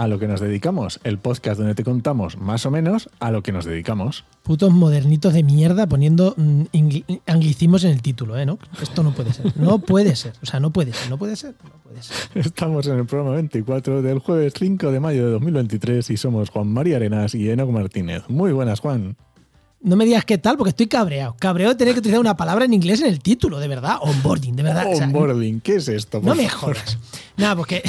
a lo que nos dedicamos, el podcast donde te contamos más o menos a lo que nos dedicamos. Putos modernitos de mierda poniendo mm, anglicismos en el título, ¿eh? ¿no? Esto no puede ser. No puede ser. O sea, no puede ser. No puede ser. No puede ser. Estamos en el programa 24 del jueves 5 de mayo de 2023 y somos Juan María Arenas y Enoc Martínez. Muy buenas, Juan. No me digas qué tal, porque estoy cabreado. Cabreado de tener que utilizar una palabra en inglés en el título, de verdad. Onboarding, de verdad. O sea, Onboarding, ¿qué es esto? No me jodas. Nada, porque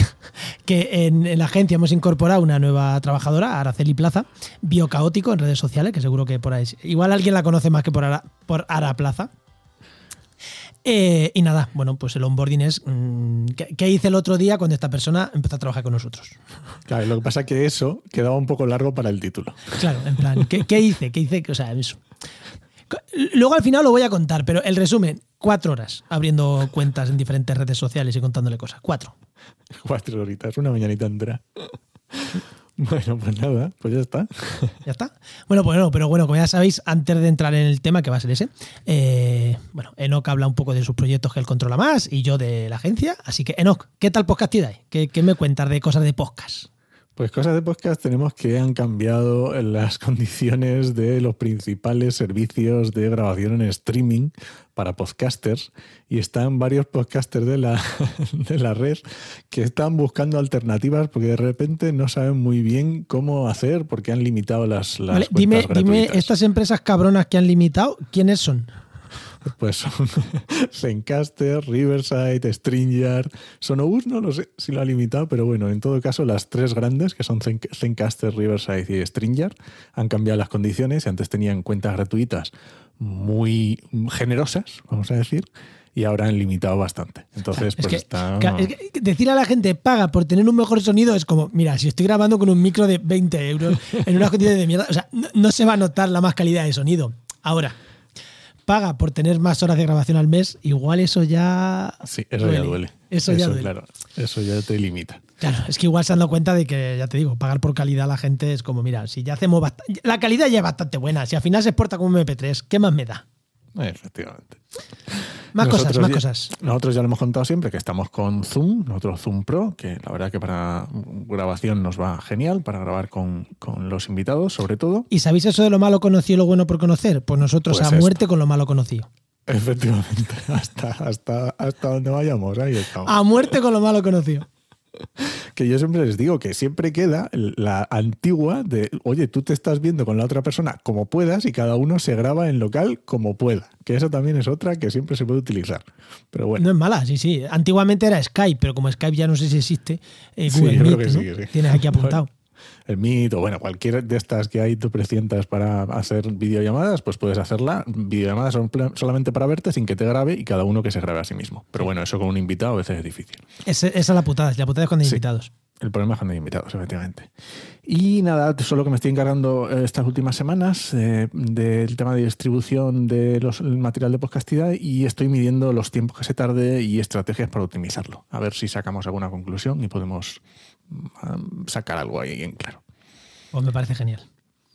que en, en la agencia hemos incorporado una nueva trabajadora, Araceli Plaza, biocaótico en redes sociales, que seguro que por ahí. Igual alguien la conoce más que por Ara, por Ara Plaza. Eh, y nada, bueno, pues el onboarding es. mm, ¿qué, qué hice el otro día cuando esta persona empezó a trabajar con nosotros? Claro, lo que pasa es que eso quedaba un poco largo para el título. Claro, en plan, ¿qué, qué hice? ¿Qué hice? O sea, eso. Luego al final lo voy a contar, pero el resumen, cuatro horas abriendo cuentas en diferentes redes sociales y contándole cosas. Cuatro. Cuatro horitas, una mañanita entera. Bueno, pues nada, pues ya está. Ya está. Bueno, pues no, pero bueno, como ya sabéis, antes de entrar en el tema, que va a ser ese, eh, bueno, Enoch habla un poco de sus proyectos que él controla más y yo de la agencia. Así que, Enoch, ¿qué tal podcast? ¿Qué, qué me cuentas de cosas de podcast? Pues cosas de podcast tenemos que han cambiado las condiciones de los principales servicios de grabación en streaming para podcasters y están varios podcasters de la, de la red que están buscando alternativas porque de repente no saben muy bien cómo hacer porque han limitado las, las Vale, cuentas dime, dime, estas empresas cabronas que han limitado, ¿quiénes son? Pues son Zencaster, Riverside, Stringer, Sonobus, no lo sé si lo ha limitado, pero bueno, en todo caso las tres grandes, que son Zen- Zencaster, Riverside y Stringer, han cambiado las condiciones. Antes tenían cuentas gratuitas muy generosas, vamos a decir, y ahora han limitado bastante. Entonces, Es pues que, está... claro, es que decir a la gente paga por tener un mejor sonido es como, mira, si estoy grabando con un micro de 20 euros en unas condiciones de mierda, o sea, no, no se va a notar la más calidad de sonido. Ahora, paga por tener más horas de grabación al mes, igual eso ya. Sí, eso ya duele. Eso ya duele. Claro, eso ya te limita. Claro, es que igual se han dado cuenta de que, ya te digo, pagar por calidad a la gente es como, mira, si ya hacemos bastante. La calidad ya es bastante buena, si al final se exporta como MP3, ¿qué más me da? Efectivamente. Más cosas, más ya- cosas. Nosotros ya lo hemos contado siempre que estamos con Zoom, nosotros Zoom Pro, que la verdad que para grabación nos va genial, para grabar con, con los invitados, sobre todo. ¿Y sabéis eso de lo malo conocido y lo bueno por conocer? Pues nosotros Pues a esto. muerte con lo malo conocido. Efectivamente, hasta, hasta, hasta donde vayamos, ahí estamos. A muerte con lo malo conocido. Que yo siempre les digo que siempre queda la antigua de, oye, tú te estás viendo con la otra persona como puedas y cada uno se graba en local como pueda. Que esa también es otra que siempre se puede utilizar. Pero bueno. No es mala, sí, sí. Antiguamente era Skype, pero como Skype ya no sé si existe, eh, Sí, Google Meet, sí. Tienes aquí apuntado. El Meet o bueno, cualquier de estas que hay tú presientas para hacer videollamadas, pues puedes hacerla. Videollamadas son solamente para verte sin que te grabe y cada uno que se grabe a sí mismo. Pero bueno, eso con un invitado a veces es difícil. Ese- esa es la putada, la putada es cuando hay Sí. invitados. El problema es cuando hay invitados, efectivamente. Y nada, solo que me estoy encargando eh, estas últimas semanas eh, del tema de distribución de los, el material de podcastidad y estoy midiendo los tiempos que se tarde y estrategias para optimizarlo. A ver si sacamos alguna conclusión y podemos mm, sacar algo ahí en claro. Pues me parece genial.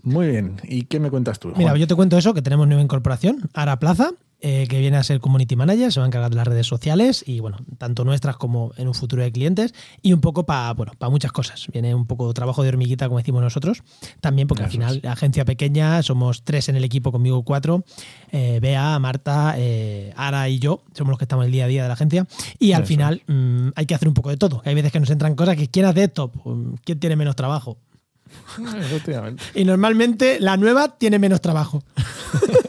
Muy bien. ¿Y qué me cuentas tú? Mira, Juan? yo te cuento eso, que tenemos nueva incorporación, Ara Plaza, eh, que viene a ser Community Manager, se va a encargar de las redes sociales y, bueno, tanto nuestras como en un futuro de clientes y un poco para bueno, para muchas cosas. Viene un poco trabajo de hormiguita, como decimos nosotros, también porque al final, la agencia pequeña, somos tres en el equipo, conmigo cuatro, eh, Bea, Marta, eh, Ara y yo, somos los que estamos el día a día de la agencia y al Eso final mm, hay que hacer un poco de todo. Hay veces que nos entran cosas que ¿quién hace esto? Pues, ¿Quién tiene menos trabajo? Y normalmente la nueva tiene menos trabajo.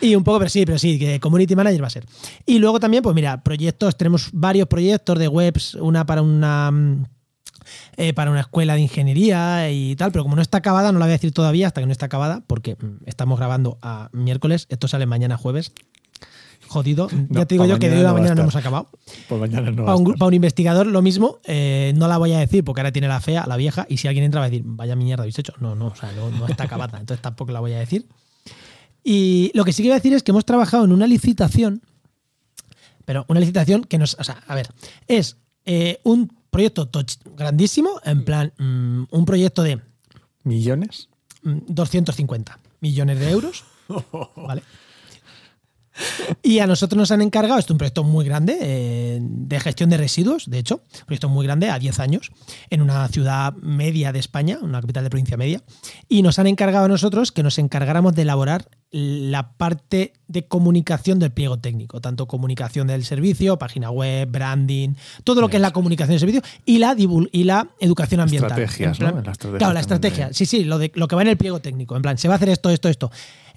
y un poco, pero sí, pero sí, que community manager va a ser. Y luego también, pues mira, proyectos, tenemos varios proyectos de webs, una para una mm, eh, para una escuela de ingeniería y tal, pero como no está acabada, no la voy a decir todavía hasta que no está acabada, porque mm, estamos grabando a miércoles, esto sale mañana jueves. Jodido. ya te digo yo que de hoy a no a mañana no hemos acabado. Pues mañana no Para un, estar. pa' un investigador lo mismo, eh, no la voy a decir porque ahora tiene la fea, la vieja, y si alguien entra va a decir, vaya mierda habéis hecho. No, no, o sea, no, no está acabada, entonces tampoco la voy a decir. Y lo que sí que voy a decir es que hemos trabajado en una licitación, pero una licitación que nos, o sea, a ver, es eh, un proyecto grandísimo, en plan, mm, un proyecto de ¿Millones? mm, 250 millones de euros, ¿vale? Y a nosotros nos han encargado, esto es un proyecto muy grande eh, de gestión de residuos, de hecho, un proyecto muy grande, a 10 años, en una ciudad media de España, una capital de provincia media, y nos han encargado a nosotros que nos encargáramos de elaborar la parte de comunicación del pliego técnico, tanto comunicación del servicio, página web, branding, todo lo que es la comunicación del servicio y la, y la educación ambiental. Estrategias, plan- ¿no? La estrategia claro, la estrategia. de- Sí, sí, lo, de, lo que va en el pliego técnico. En plan, se va a hacer esto, esto, esto.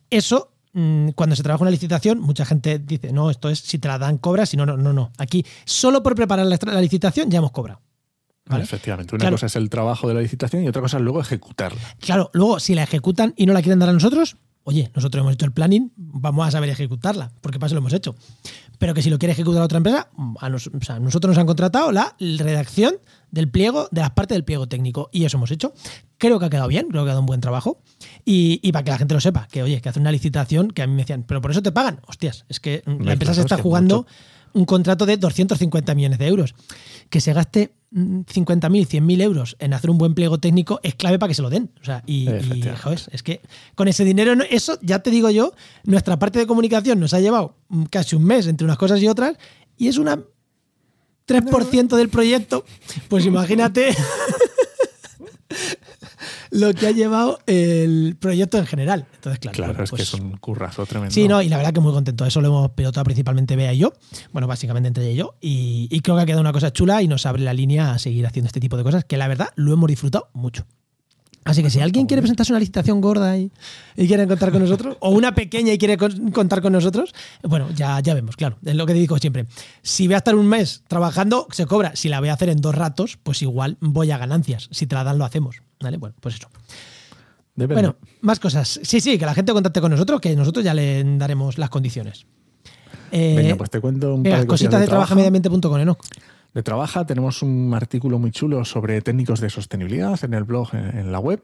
Eso, mm, cuando se trabaja una licitación, mucha gente dice, no, esto es si te la dan, cobras, si no, no, no, no. Aquí, solo por preparar la, licitación ya hemos cobrado. ¿vale? Efectivamente. Una Claro. cosa es el trabajo de la licitación y otra cosa es luego ejecutarla. Claro, luego, si la ejecutan y no la quieren dar a nosotros, oye, nosotros hemos hecho el planning, vamos a saber ejecutarla, porque para eso lo hemos hecho. Pero que si lo quiere ejecutar otra empresa, a nos- o sea, nosotros nos han contratado la redacción del pliego, de las partes del pliego técnico, y eso hemos hecho. Creo que ha quedado bien, creo que ha quedado un buen trabajo. Y, y para que la gente lo sepa, que oye, que hace una licitación que a mí me decían, pero por eso te pagan. Hostias, es que mm, la empresa se está jugando mucho. Un contrato de 250 millones de euros. Que se gaste mm, 50.000, 100.000 euros en hacer un buen pliego técnico es clave para que se lo den. O sea, y, y, Efectivamente. joder, es que con ese dinero, eso ya te digo yo, nuestra parte de comunicación nos ha llevado mm, casi un mes entre unas cosas y otras y es una 3% del proyecto. Pues imagínate lo que ha llevado el proyecto en general. Entonces, claro, Claro, bueno, es que pues- es un currazo tremendo. Sí, no, y la verdad que muy contento. Eso lo hemos pilotado principalmente Bea y yo. Bueno, básicamente entre ella y yo. Y, y creo que ha quedado una cosa chula y nos abre la línea a seguir haciendo este tipo de cosas que la verdad lo hemos disfrutado mucho. Así que si alguien quiere presentarse una licitación gorda y, y quiere contar con nosotros, o una pequeña y quiere con- contar con nosotros, bueno, ya, ya vemos, claro. Es lo que te digo siempre. Si voy a estar un mes trabajando, se cobra. Si la voy a hacer en dos ratos, pues igual voy a ganancias. Si te la dan, lo hacemos. ¿Vale? Bueno, pues eso. Depende. Bueno, más cosas. Sí, sí, que la gente contacte con nosotros, que nosotros ya le daremos las condiciones. Eh, Venga, pues te cuento un venga, par de cositas de trabajo. trabajamediambiente.com, ¿no? De Trabaja tenemos un artículo muy chulo sobre técnicos de sostenibilidad en el blog, en, en la web.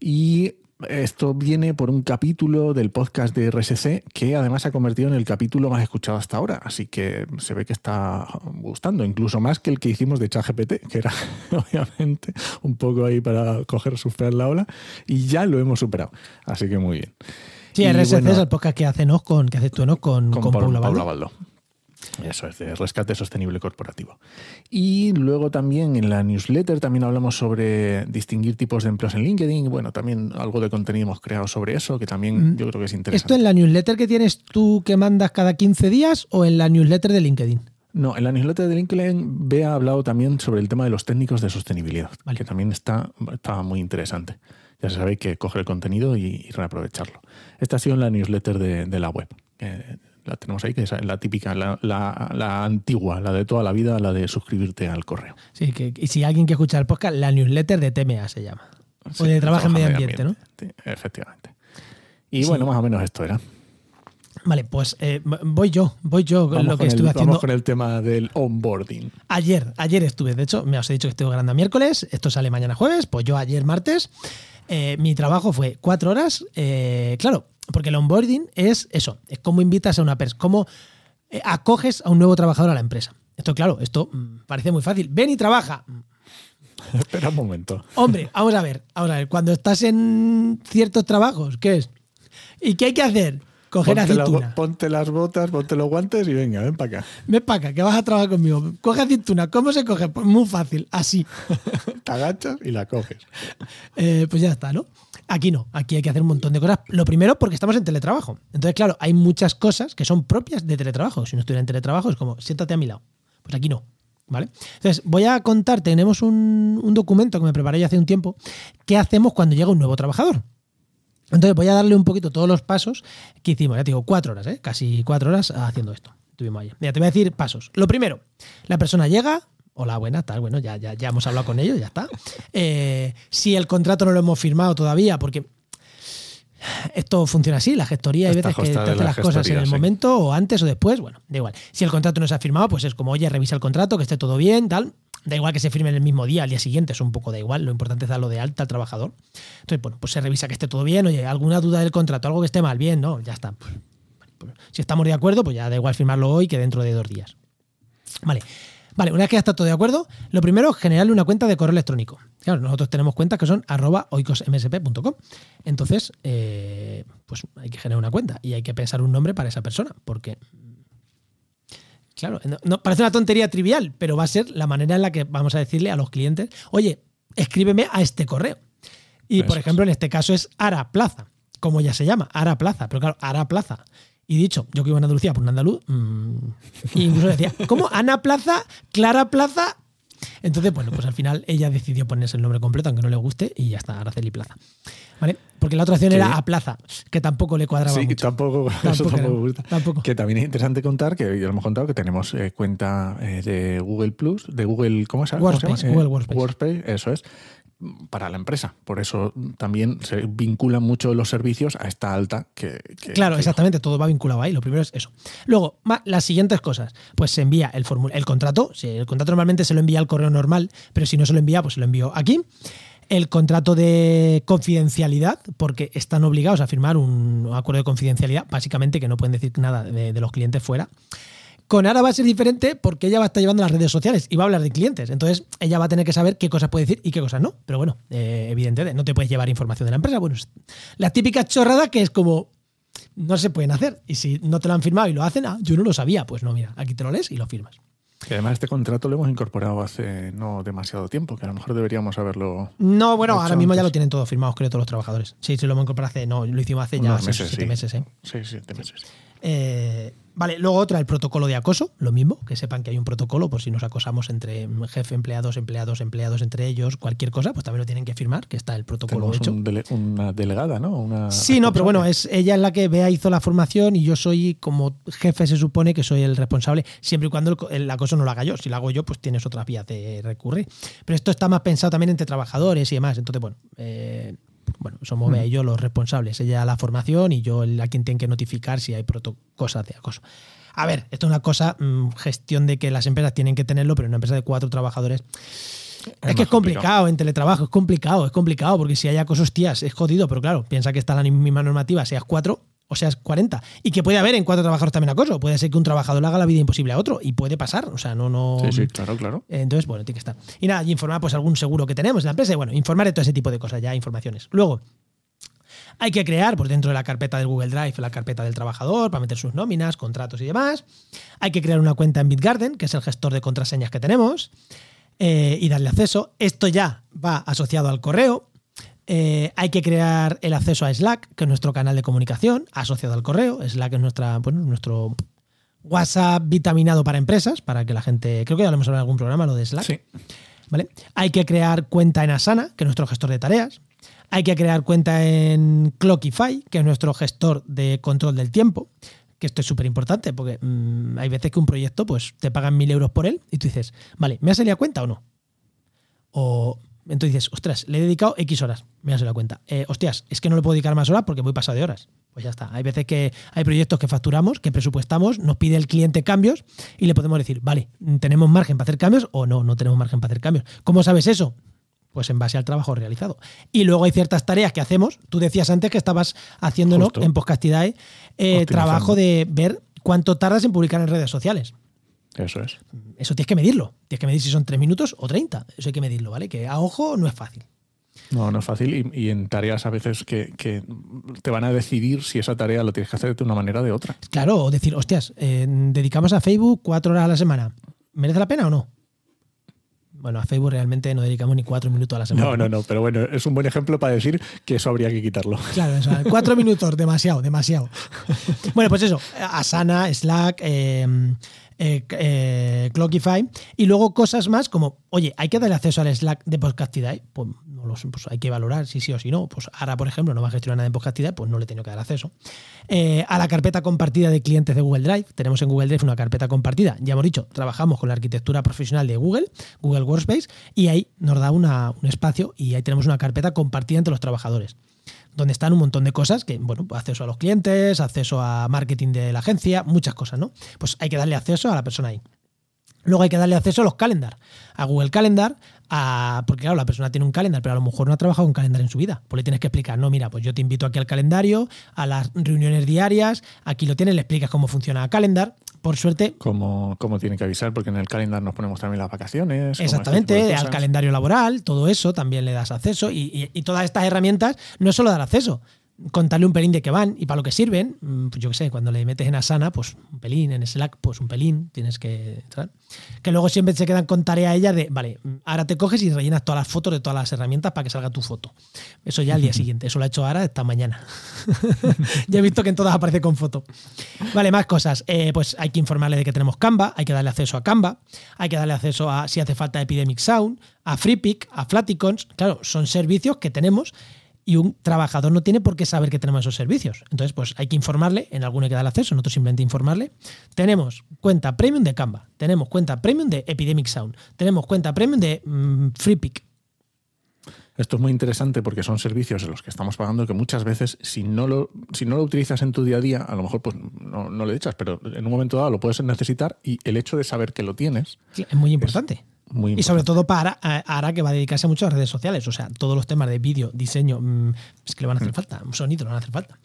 Y esto viene por un capítulo del podcast de RSC que además se ha convertido en el capítulo más escuchado hasta ahora. Así que se ve que está gustando, incluso más que el que hicimos de ChatGPT, que era obviamente un poco ahí para coger, superar la ola. Y ya lo hemos superado. Así que muy bien. Sí, Y RSC bueno, es el podcast que con, que haces tú, ¿no? Con, con, Paul- Paula Paula Baldo. Baldo. Eso es, de rescate sostenible corporativo. Y luego también en la newsletter también hablamos sobre distinguir tipos de empleos en LinkedIn. Bueno, también algo de contenido hemos creado sobre eso, que también Mm. yo creo que es ¿Esto interesante. en la newsletter que tienes tú que mandas cada 15 días o en la newsletter de LinkedIn? No, en la newsletter de LinkedIn Bea ha hablado también sobre el tema de los técnicos de sostenibilidad, Vale. que también está, está muy interesante. Ya se sabe que coger el contenido y, y reaprovecharlo. Esta ha sido en la newsletter de, de la web. que la tenemos ahí, que es la típica, la, la- la antigua, la de toda la vida, la de suscribirte al correo. Sí, que, y si alguien quiere escuchar el podcast, la newsletter de TMA se llama. Sí, o de Trabajo en Medio Ambiente, ¿no? Sí, efectivamente. Y Sí. bueno, más o menos esto era. Vale, pues eh, voy yo, voy yo con Vamos, lo que el, estuve vamos haciendo con el tema del onboarding. ayer. Ayer estuve, de hecho, me os he dicho que estoy grabando miércoles, esto sale mañana jueves, pues yo ayer martes. eh, mi trabajo fue cuatro horas. eh, claro, porque el onboarding es eso, es como invitas a una persona, cómo eh, acoges a un nuevo trabajador a la empresa. Esto, claro, esto mm, parece muy fácil. Ven y trabaja. Espera un momento. Hombre, vamos a ver, vamos a ver. Cuando estás en ciertos trabajos, ¿qué es? ¿Y qué hay que hacer? Coger Ponte, aceituna. ponte las botas, ponte los guantes y venga, ven para acá. Ven para acá, que vas a trabajar conmigo. Coge aceituna. ¿Cómo se coge? Pues muy fácil, así. Te agachas y la coges. Eh, pues ya está, ¿no? Aquí no, aquí hay que hacer un montón de cosas. Lo primero porque estamos en teletrabajo. Entonces, claro, hay muchas cosas que son propias de teletrabajo. Si no estuviera en teletrabajo es como, siéntate a mi lado. Pues aquí no, ¿vale? Entonces, voy a contar, tenemos un, un documento que me preparé ya hace un tiempo, qué hacemos cuando llega un nuevo trabajador. Entonces, voy a darle un poquito todos los pasos que hicimos. Ya te digo, cuatro horas, ¿eh? Casi cuatro horas haciendo esto. Tuvimos ayer. Mira, te voy a decir pasos. Lo primero, la persona llega, hola, buena, tal, bueno, ya, ya, ya hemos hablado con ellos, ya está. Eh, si el contrato no lo hemos firmado todavía, porque esto funciona así, la gestoría hay veces que te de hace la las cosas en el sí. momento o antes o después, bueno, da igual. Si el contrato no se ha firmado, pues es como, oye, revisa el contrato, que esté todo bien, tal. Da igual que se firme en el mismo día, al día siguiente, eso un poco da igual, lo importante es darlo de alta al trabajador. Entonces, bueno, pues se revisa que esté todo bien, oye, alguna duda del contrato, algo que esté mal, bien, no, ya está. Pues, pues, si estamos de acuerdo, pues ya da igual firmarlo hoy que dentro de dos días. Vale. Vale, una vez que ya está todo de acuerdo, lo primero, generarle una cuenta de correo electrónico. Claro, nosotros tenemos cuentas que son arroba oicosmsp.com. Entonces, eh, pues hay que generar una cuenta y hay que pensar un nombre para esa persona, porque Claro, no, parece una tontería trivial, pero va a ser la manera en la que vamos a decirle a los clientes, oye, escríbeme a este correo. Y por ejemplo, en este caso es Ara Plaza, como ya se llama, Ara Plaza. Pero claro, Ara Plaza. Y dicho, yo que iba a Andalucía por un andaluz, mmm, incluso decía, ¿cómo? Ana Plaza, Clara Plaza. Entonces, bueno, pues al final ella decidió ponerse el nombre completo, aunque no le guste, y ya está, Araceli Plaza. ¿Vale? Porque la otra opción era a Plaza, que tampoco le cuadraba sí, mucho. Tampoco, Tampoco eso tampoco me gusta. tampoco. Que también es interesante contar, que ya lo hemos contado, que tenemos eh, cuenta eh, de Google Plus, de Google, ¿cómo se llama? Workspace, Eh, Google Workspace. Workspace, eso es, para la empresa. Por eso también se vinculan mucho los servicios a esta alta que... que- Claro, que- exactamente, todo va vinculado ahí. Lo primero es eso. Luego, las siguientes cosas. Pues se envía el, el contrato. El contrato normalmente se lo envía al correo normal, pero si no se lo envía, pues se lo envío aquí. El contrato de confidencialidad, porque están obligados a firmar un acuerdo de confidencialidad, básicamente que no pueden decir nada de, de los clientes fuera. Con Ara va a ser diferente porque ella va a estar llevando las redes sociales y va a hablar de clientes. Entonces, ella va a tener que saber qué cosas puede decir y qué cosas no. Pero bueno, eh, evidentemente, no te puedes llevar información de la empresa. Bueno, la típica chorrada que es como, no se pueden hacer. Y si no te lo han firmado y lo hacen, ah, yo no lo sabía. Pues no, mira, aquí te lo lees y lo firmas. que además este contrato lo hemos incorporado hace no demasiado tiempo, que a lo mejor deberíamos haberlo... No, bueno, ahora mismo ya lo tienen todo firmado, creo, todos los trabajadores. Sí, sí, lo hemos incorporado hace, no, lo hicimos hace ya seis siete sí. meses, ¿eh? Sí, siete meses. Eh, vale, luego otra, el protocolo de acoso, lo mismo, que sepan que hay un protocolo por si nos acosamos entre jefe, empleados, empleados, empleados entre ellos, cualquier cosa, pues también lo tienen que firmar, que está el protocolo Tenemos hecho. un dele- una delegada, ¿no? Una Sí, no, pero bueno, es ella es la que Bea hizo la formación y yo soy como jefe, se supone que soy el responsable, siempre y cuando el acoso no lo haga yo. Si lo hago yo, pues tienes otras vías de recurrir. Pero esto está más pensado también entre trabajadores y demás. Entonces, bueno, eh, bueno somos Bea y yo los responsables. Ella la formación y yo el- a quien tiene que notificar si hay proto- cosas de acoso. A ver, esto es una cosa, mm, gestión de que las empresas tienen que tenerlo, pero en una empresa de cuatro trabajadores es que es complicado en teletrabajo, es complicado, es complicado, porque si hay acoso, hostias, es jodido, pero claro, piensa que está la misma normativa, seas cuatro o seas 40. Y que puede haber en cuatro trabajadores también acoso. Puede ser que un trabajador le haga la vida imposible a otro y puede pasar. O sea, no, no. Sí, sí, claro, claro. Entonces, bueno, tiene que estar. Y nada, y informar, pues algún seguro que tenemos en la empresa. Y bueno, informar de todo ese tipo de cosas, ya informaciones. Luego, hay que crear, pues dentro de la carpeta del Google Drive, la carpeta del trabajador, para meter sus nóminas, contratos y demás. Hay que crear una cuenta en BitGarden, que es el gestor de contraseñas que tenemos, eh, y darle acceso. Esto ya va asociado al correo. Eh, hay que crear el acceso a Slack, que es nuestro canal de comunicación, asociado al correo. Slack es nuestra, bueno, nuestro WhatsApp vitaminado para empresas, para que la gente. Creo que ya lo hemos hablado en algún programa, lo de Slack. Sí. ¿vale? Hay que crear cuenta en Asana, que es nuestro gestor de tareas. Hay que crear cuenta en Clockify, que es nuestro gestor de control del tiempo. Que esto es súper importante, porque mm, hay veces que un proyecto pues, te pagan mil euros por él y tú dices, vale, ¿me ha salido a cuenta o no? O entonces dices, ostras, le he dedicado X horas, me ha salido a cuenta. Eh, hostias, es que no le puedo dedicar más horas porque voy pasado de horas. Pues ya está. Hay veces que hay proyectos que facturamos, que presupuestamos, nos pide el cliente cambios y le podemos decir, vale, ¿tenemos margen para hacer cambios o no? No tenemos margen para hacer cambios. ¿Cómo sabes eso? Pues en base al trabajo realizado. Y luego hay ciertas tareas que hacemos. Tú decías antes que estabas haciendo ¿no? Justo. en Podcastidae eh, trabajo de ver cuánto tardas en publicar en redes sociales. Eso es. Eso tienes que medirlo. Tienes que medir si son 3 minutos o 30. Eso hay que medirlo, ¿vale? Que a ojo no es fácil. No, no es fácil. Y, y en tareas a veces que, que te van a decidir si esa tarea lo tienes que hacer de una manera o de otra. Claro, o decir, hostias, eh, dedicamos a Facebook cuatro horas a la semana. ¿Merece la pena o no? Bueno, a Facebook realmente no dedicamos ni cuatro minutos a la semana. No, no, no. Pero bueno, es un buen ejemplo para decir que eso habría que quitarlo. Claro, eso, cuatro minutos, demasiado, demasiado. Bueno, pues eso, Asana, Slack, eh, eh, eh, Clockify. Y luego cosas más como, oye, hay que darle acceso al Slack de Podcastidae, pues no lo pues hay que valorar si sí o si no. Pues ahora, por ejemplo, no va a gestionar nada en Podcastidae, pues no le he tenido que dar acceso. Eh, a la carpeta compartida de clientes de Google Drive, tenemos en Google Drive una carpeta compartida, ya hemos dicho, trabajamos con la arquitectura profesional de Google, Google Workspace, y ahí nos da un espacio y ahí tenemos una carpeta compartida entre los trabajadores donde están un montón de cosas que, bueno, pues acceso a los clientes, acceso a marketing de la agencia, muchas cosas, ¿no? Pues hay que darle acceso a la persona ahí. Luego hay que darle acceso a los calendar, a Google Calendar, a, porque claro, la persona tiene un calendar, pero a lo mejor no ha trabajado un calendar en su vida. Pues le tienes que explicar, no, mira, pues yo te invito aquí al calendario, a las reuniones diarias, aquí lo tienes, le explicas cómo funciona calendar. Por suerte, cómo tiene que avisar, porque en el calendar nos ponemos también las vacaciones. como este Exactamente, de al calendario laboral, todo eso también le das acceso y, y- y todas estas herramientas no es solo dar acceso. Contarle un pelín de qué van y para lo que sirven. Mm, pues yo qué sé, cuando le metes en Asana, pues un pelín, en Slack, pues un pelín, tienes que. Que luego siempre se quedan con tarea ella de, vale, ahora te coges y rellenas todas las fotos de todas las herramientas para que salga tu foto. Eso ya al día siguiente, eso lo ha hecho ahora esta mañana. ya he visto que en todas aparece con foto. Vale, más cosas. Eh, pues hay que informarle de que tenemos Canva, hay que darle acceso a Canva, hay que darle acceso a, si hace falta, Epidemic Sound, a FreePic, a Flaticons. Claro, son servicios que tenemos y un trabajador no tiene por qué saber que tenemos esos servicios. Entonces, pues hay que informarle, en alguno hay que dar acceso, nosotros simplemente informarle. Tenemos cuenta premium de Canva, tenemos cuenta premium de Epidemic Sound, tenemos cuenta premium de mm, FreePic. Esto es muy interesante porque son servicios en los que estamos pagando que muchas veces, si no lo, si no lo utilizas en tu día a día, a lo mejor pues no, no le echas, pero en un momento dado lo puedes necesitar y el hecho de saber que lo tienes. es muy importante y sobre todo para ahora que va a dedicarse mucho a redes sociales. O sea, todos los temas de vídeo, diseño, mm, es que le van a hacer mm. falta. Sonido le van a hacer falta.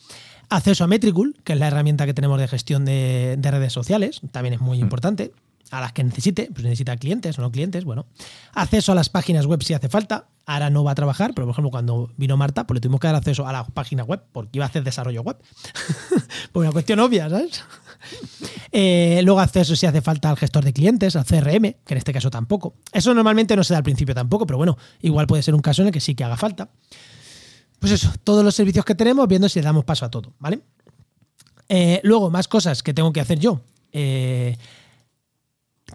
Acceso a Metricool, que es la herramienta que tenemos de gestión de, redes sociales, también es muy mm. importante. A las que necesite, pues necesita clientes o no clientes, bueno. Acceso a las páginas web si hace falta. Ahora no va a trabajar, pero por ejemplo, cuando vino Marta, pues le tuvimos que dar acceso a la página web, porque iba a hacer desarrollo web. por una cuestión obvia, ¿sabes? Eh, luego acceso si hace falta al gestor de clientes, al CRM, que en este caso tampoco. Eso normalmente no se da al principio tampoco, pero bueno, igual puede ser un caso en el que sí que haga falta. Pues eso, todos los servicios que tenemos, viendo si le damos paso a todo, ¿vale? Eh, luego, más cosas que tengo que hacer yo. Eh,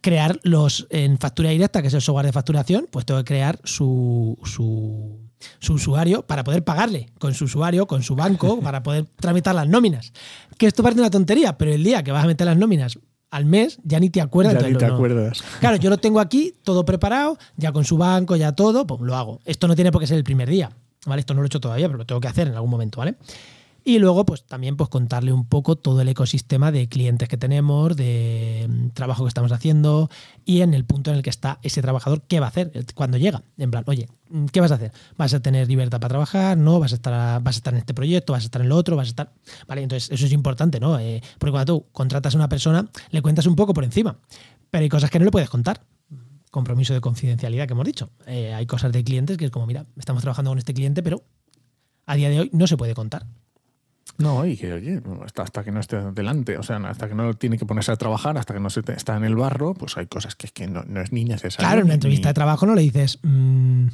crear los en factura directa, que es el software de facturación, pues tengo que crear su, su, su, usuario para poder pagarle con su usuario, con su banco, para poder tramitar las nóminas. Que esto parece una tontería, pero el día que vas a meter las nóminas al mes ya ni te acuerdas. Ya ni te acuerdas. Claro, yo lo tengo aquí todo preparado, ya con su banco, ya todo, pues lo hago. Esto no tiene por qué ser el primer día, ¿vale? Esto no lo he hecho todavía, pero lo tengo que hacer en algún momento, ¿vale? Y luego, pues también pues, contarle un poco todo el ecosistema de clientes que tenemos, de mm, trabajo que estamos haciendo y en el punto en el que está ese trabajador, qué va a hacer cuando llega. En plan, oye, mm, ¿qué vas a hacer? ¿Vas a tener libertad para trabajar? ¿No? ¿Vas a estar, vas a estar en este proyecto? ¿Vas a estar en el otro? ¿Vas a estar...? Vale, entonces eso es importante, ¿no? Eh, porque cuando tú contratas a una persona, le cuentas un poco por encima, pero hay cosas que no le puedes contar compromiso de confidencialidad que hemos dicho. Eh, hay cosas de clientes que es como, mira, estamos trabajando con este cliente, pero a día de hoy no se puede contar. No, y que, oye, hasta, que no esté delante, o sea, hasta que no tiene que ponerse a trabajar, hasta que no se está en el barro, pues hay cosas que, que no, es ni necesario. Claro, en una entrevista de trabajo no le dices mm,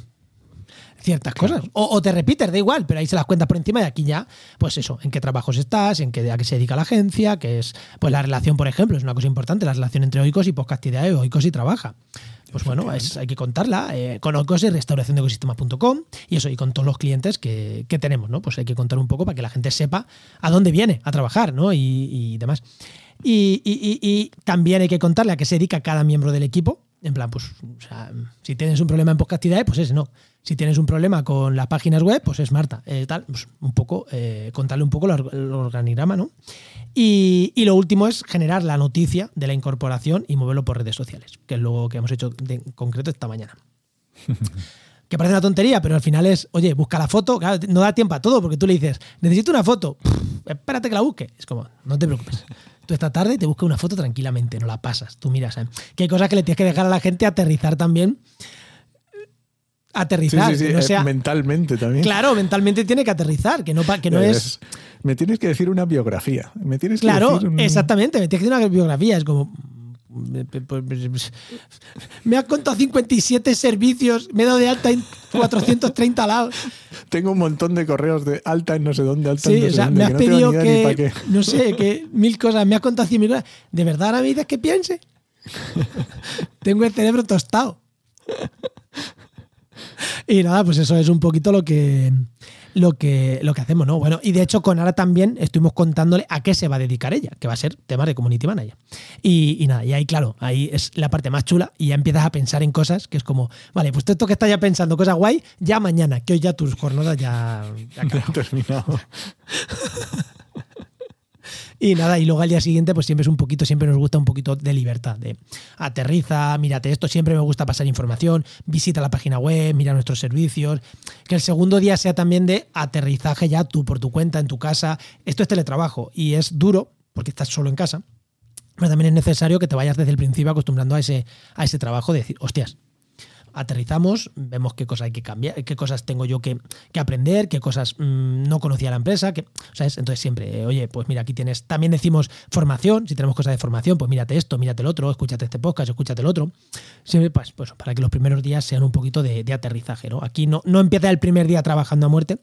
ciertas cosas. O, te repites, da igual, pero ahí se las cuentas por encima y aquí ya, pues eso, en qué trabajos estás, en qué, a qué se dedica la agencia, que es, pues la relación, por ejemplo, es una cosa importante, la relación entre Oikos y Podcast Idea, Oikos y Trabaja. Pues bueno, hay que contarla eh, con Oikos y restauración de ecosistema.com y eso, y con todos los clientes que, tenemos, ¿no? Pues hay que contar un poco para que la gente sepa a dónde viene a trabajar, ¿no? Y, demás. Y, también hay que contarle a qué se dedica cada miembro del equipo. En plan, pues, o sea, si tienes un problema en podcastidades, pues ese no. Si tienes un problema con las páginas web, pues es Marta. Eh, tal, pues un poco, eh, contarle un poco el organigrama, ¿no? Y, lo último es generar la noticia de la incorporación y moverlo por redes sociales, que es lo que hemos hecho en concreto esta mañana. que parece una tontería, pero al final es, oye, busca la foto, no da tiempo a todo, porque tú le dices, necesito una foto, espérate que la busque. Es como, no te preocupes. Tú esta tarde te buscas una foto tranquilamente, no la pasas, tú miras. ¿eh? Que hay cosas que le tienes que dejar a la gente aterrizar también aterrizar. Sí, sí, sí. Eh, mentalmente también. Claro, mentalmente tiene que aterrizar, que no, que no es, Me tienes que decir una biografía. Me tienes claro, que decir exactamente, me tienes que decir una biografía. Es como. Me has contado 57 servicios, me he dado de alta en 430 lados. Tengo un montón de correos de alta en no sé dónde, alta en no o sea, me has pedido que, no sé, que mil cosas, me has contado 100 mil cosas. ¿De verdad ahora me dices que piense? Tengo el cerebro tostado. y nada, pues eso es un poquito lo que, lo que, lo que hacemos, ¿no? Bueno, y de hecho con Ara también estuvimos contándole a qué se va a dedicar ella, que va a ser tema de community manager. Y, nada, y ahí, claro, ahí es la parte más chula y ya empiezas a pensar en cosas que es como, vale, pues esto que estás ya pensando, cosas guay, ya mañana, que hoy ya tus jornadas ya, ya han terminado. Y nada, y luego al día siguiente, pues siempre es un poquito, siempre nos gusta un poquito de libertad, de aterriza, mírate esto, siempre me gusta pasar información, visita la página web, mira nuestros servicios. Que el segundo día sea también de aterrizaje ya tú por tu cuenta, en tu casa. Esto es teletrabajo y es duro porque estás solo en casa, pero también es necesario que te vayas desde el principio acostumbrando a ese, a ese trabajo de decir, hostias, aterrizamos, vemos qué cosas hay que cambiar, qué cosas tengo yo que, que aprender, qué cosas mm, no conocía la empresa, que, ¿sabes? Entonces siempre, eh, oye, pues mira, aquí tienes, también decimos formación, si tenemos cosas de formación, pues mírate esto, mírate el otro, escúchate este podcast, escúchate el otro. Siempre, pues, pues para que los primeros días sean un poquito de, de aterrizaje, ¿no? Aquí no, no empieza el primer día trabajando a muerte,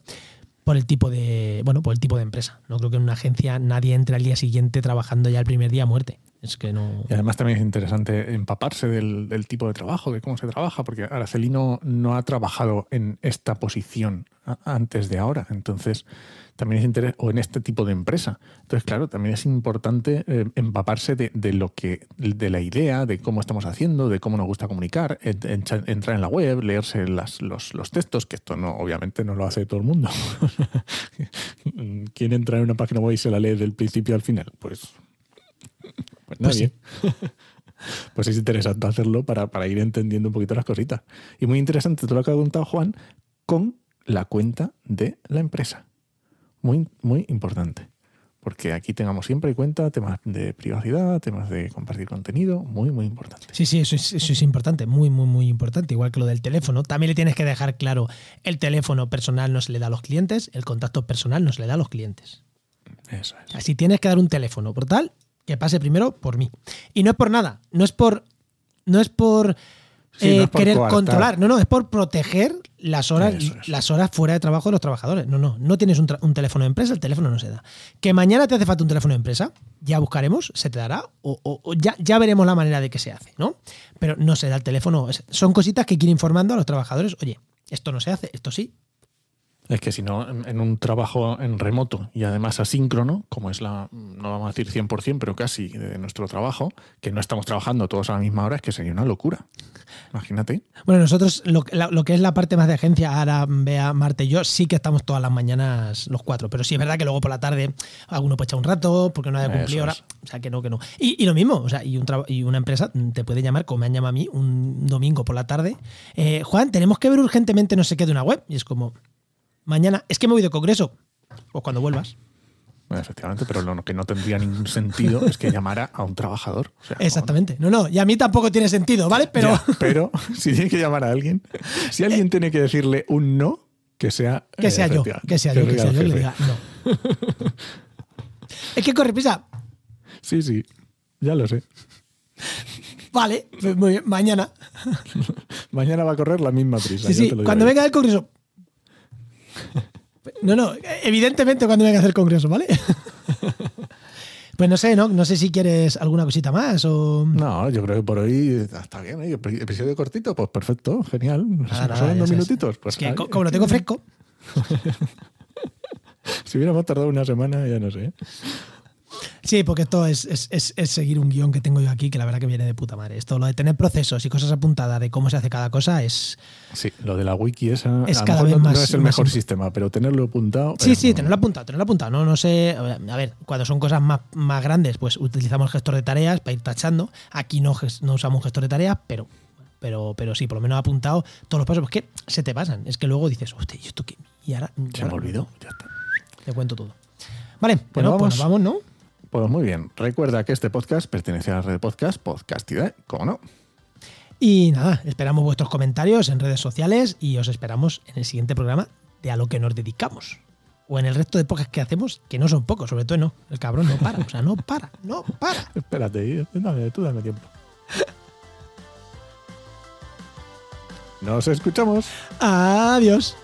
por el tipo de bueno por el tipo de empresa no creo que en una agencia nadie entre al día siguiente trabajando ya el primer día a muerte es que no Y además también es interesante empaparse del, del tipo de trabajo, de cómo se trabaja, porque Araceli no, ha trabajado en esta posición antes de ahora. Entonces, también es interesante, o en este tipo de empresa. Entonces, claro, también es importante eh, empaparse de, de lo que, de la idea, de cómo estamos haciendo, de cómo nos gusta comunicar, en- en- entrar en la web, leerse las- los, los textos, que esto no, obviamente no lo hace todo el mundo. ¿Quién entra en una página web y se la lee del principio al final? Pues, pues Pues. Pues es interesante hacerlo para, para ir entendiendo un poquito las cositas. Y muy interesante todo lo que ha contado Juan con la cuenta de la empresa. Muy, muy importante. Porque aquí tengamos siempre en cuenta temas de privacidad, temas de compartir contenido, muy, muy importante. Sí, sí, eso es, eso es importante, muy, muy, muy importante. Igual que lo del teléfono. También le tienes que dejar claro, el teléfono personal no se le da a los clientes, el contacto personal no se le da a los clientes. Eso es. Así tienes que dar un teléfono por tal que pase primero por mí. Y no es por nada, no es por, no es por, Sí, eh, no es por querer coartar. controlar, no, no, es por proteger las horas, es. las horas fuera de trabajo de los trabajadores. No, no, no tienes un, teléfono de empresa, el teléfono no se da. Que mañana te hace falta un teléfono de empresa, ya buscaremos, se te dará, o, o- o ya, ya veremos la manera de que se hace, ¿no? Pero no se da el teléfono. Son cositas que quiere informando a los trabajadores, oye, esto no se hace, esto sí, Es que si no, en un trabajo en remoto y además asíncrono, como es la, no vamos a decir 100%, pero casi de nuestro trabajo, que no estamos trabajando todos a la misma hora, es que sería una locura. Imagínate. Bueno, nosotros, lo, que es la parte más de agencia, Ara, Bea, Marte y yo, sí que estamos todas las mañanas los cuatro. Pero sí es verdad que luego por la tarde alguno puede echar un rato porque no haya cumplido hora. O sea, que no, que no. Y, y lo mismo, o sea, y, un y una empresa te puede llamar, como me han llamado a mí, un domingo por la tarde. eh, Juan, tenemos que ver urgentemente no sé qué de una web. Y es como, mañana, es que me voy de congreso. Pues cuando vuelvas. Bueno, Efectivamente, pero lo que no tendría ningún sentido es que llamara a un trabajador. O sea, Exactamente. No, no, y a mí tampoco tiene sentido, ¿vale? Pero. Ya, pero si tiene que llamar a alguien, si alguien tiene que decirle un no, que sea. Que eh, sea yo, que sea yo, que sea el yo, que le diga no. es que corre prisa. Sí, sí, ya lo sé. Vale, pues muy bien, mañana. Mañana va a correr la misma prisa. Sí, sí, te lo cuando venga del congreso. No, no, evidentemente cuando venga a hacer congreso, ¿vale? Pues no sé, ¿no? No sé si quieres alguna cosita más o. No, yo creo que por hoy está bien. ¿eh? Episodio cortito, pues perfecto, genial. Nada, nada, Son dos minutitos. Pues es que como lo tengo fresco. Si hubiéramos tardado una semana, ya no sé. Sí, porque esto es, es- es- es seguir un guion que tengo yo aquí, que la verdad que viene de puta madre. Esto, lo de tener procesos y cosas apuntadas de cómo se hace cada cosa es. Sí, lo de la wiki Es a lo cada vez no, no más- es el mejor sistema, pero tenerlo apuntado. Sí, es sí, tenerlo apuntado, tenerlo apuntado. No, no sé. A ver, cuando son cosas más, más grandes, pues utilizamos gestor de tareas para ir tachando. Aquí no, no usamos un gestor de tareas, pero, pero, pero sí, por lo menos apuntado todos los pasos. Pues que se te pasan. Es que luego dices, hostia, ¿y esto qué? Y ahora. Se me olvidó, ya está. Te cuento todo. Vale, Bueno, bueno, pues vamos. nos vamos, ¿no? Pues muy bien. Recuerda que este podcast pertenece a la red de podcast Podcastidad, ¿cómo no? Y nada, esperamos vuestros comentarios en redes sociales y os esperamos en el siguiente programa de a lo que nos dedicamos. O en el resto de podcasts que hacemos, que no son pocos, sobre todo no. El cabrón no para, o sea, no para, no para. Espérate, eh, dame, tú dame tiempo. Nos escuchamos. Adiós.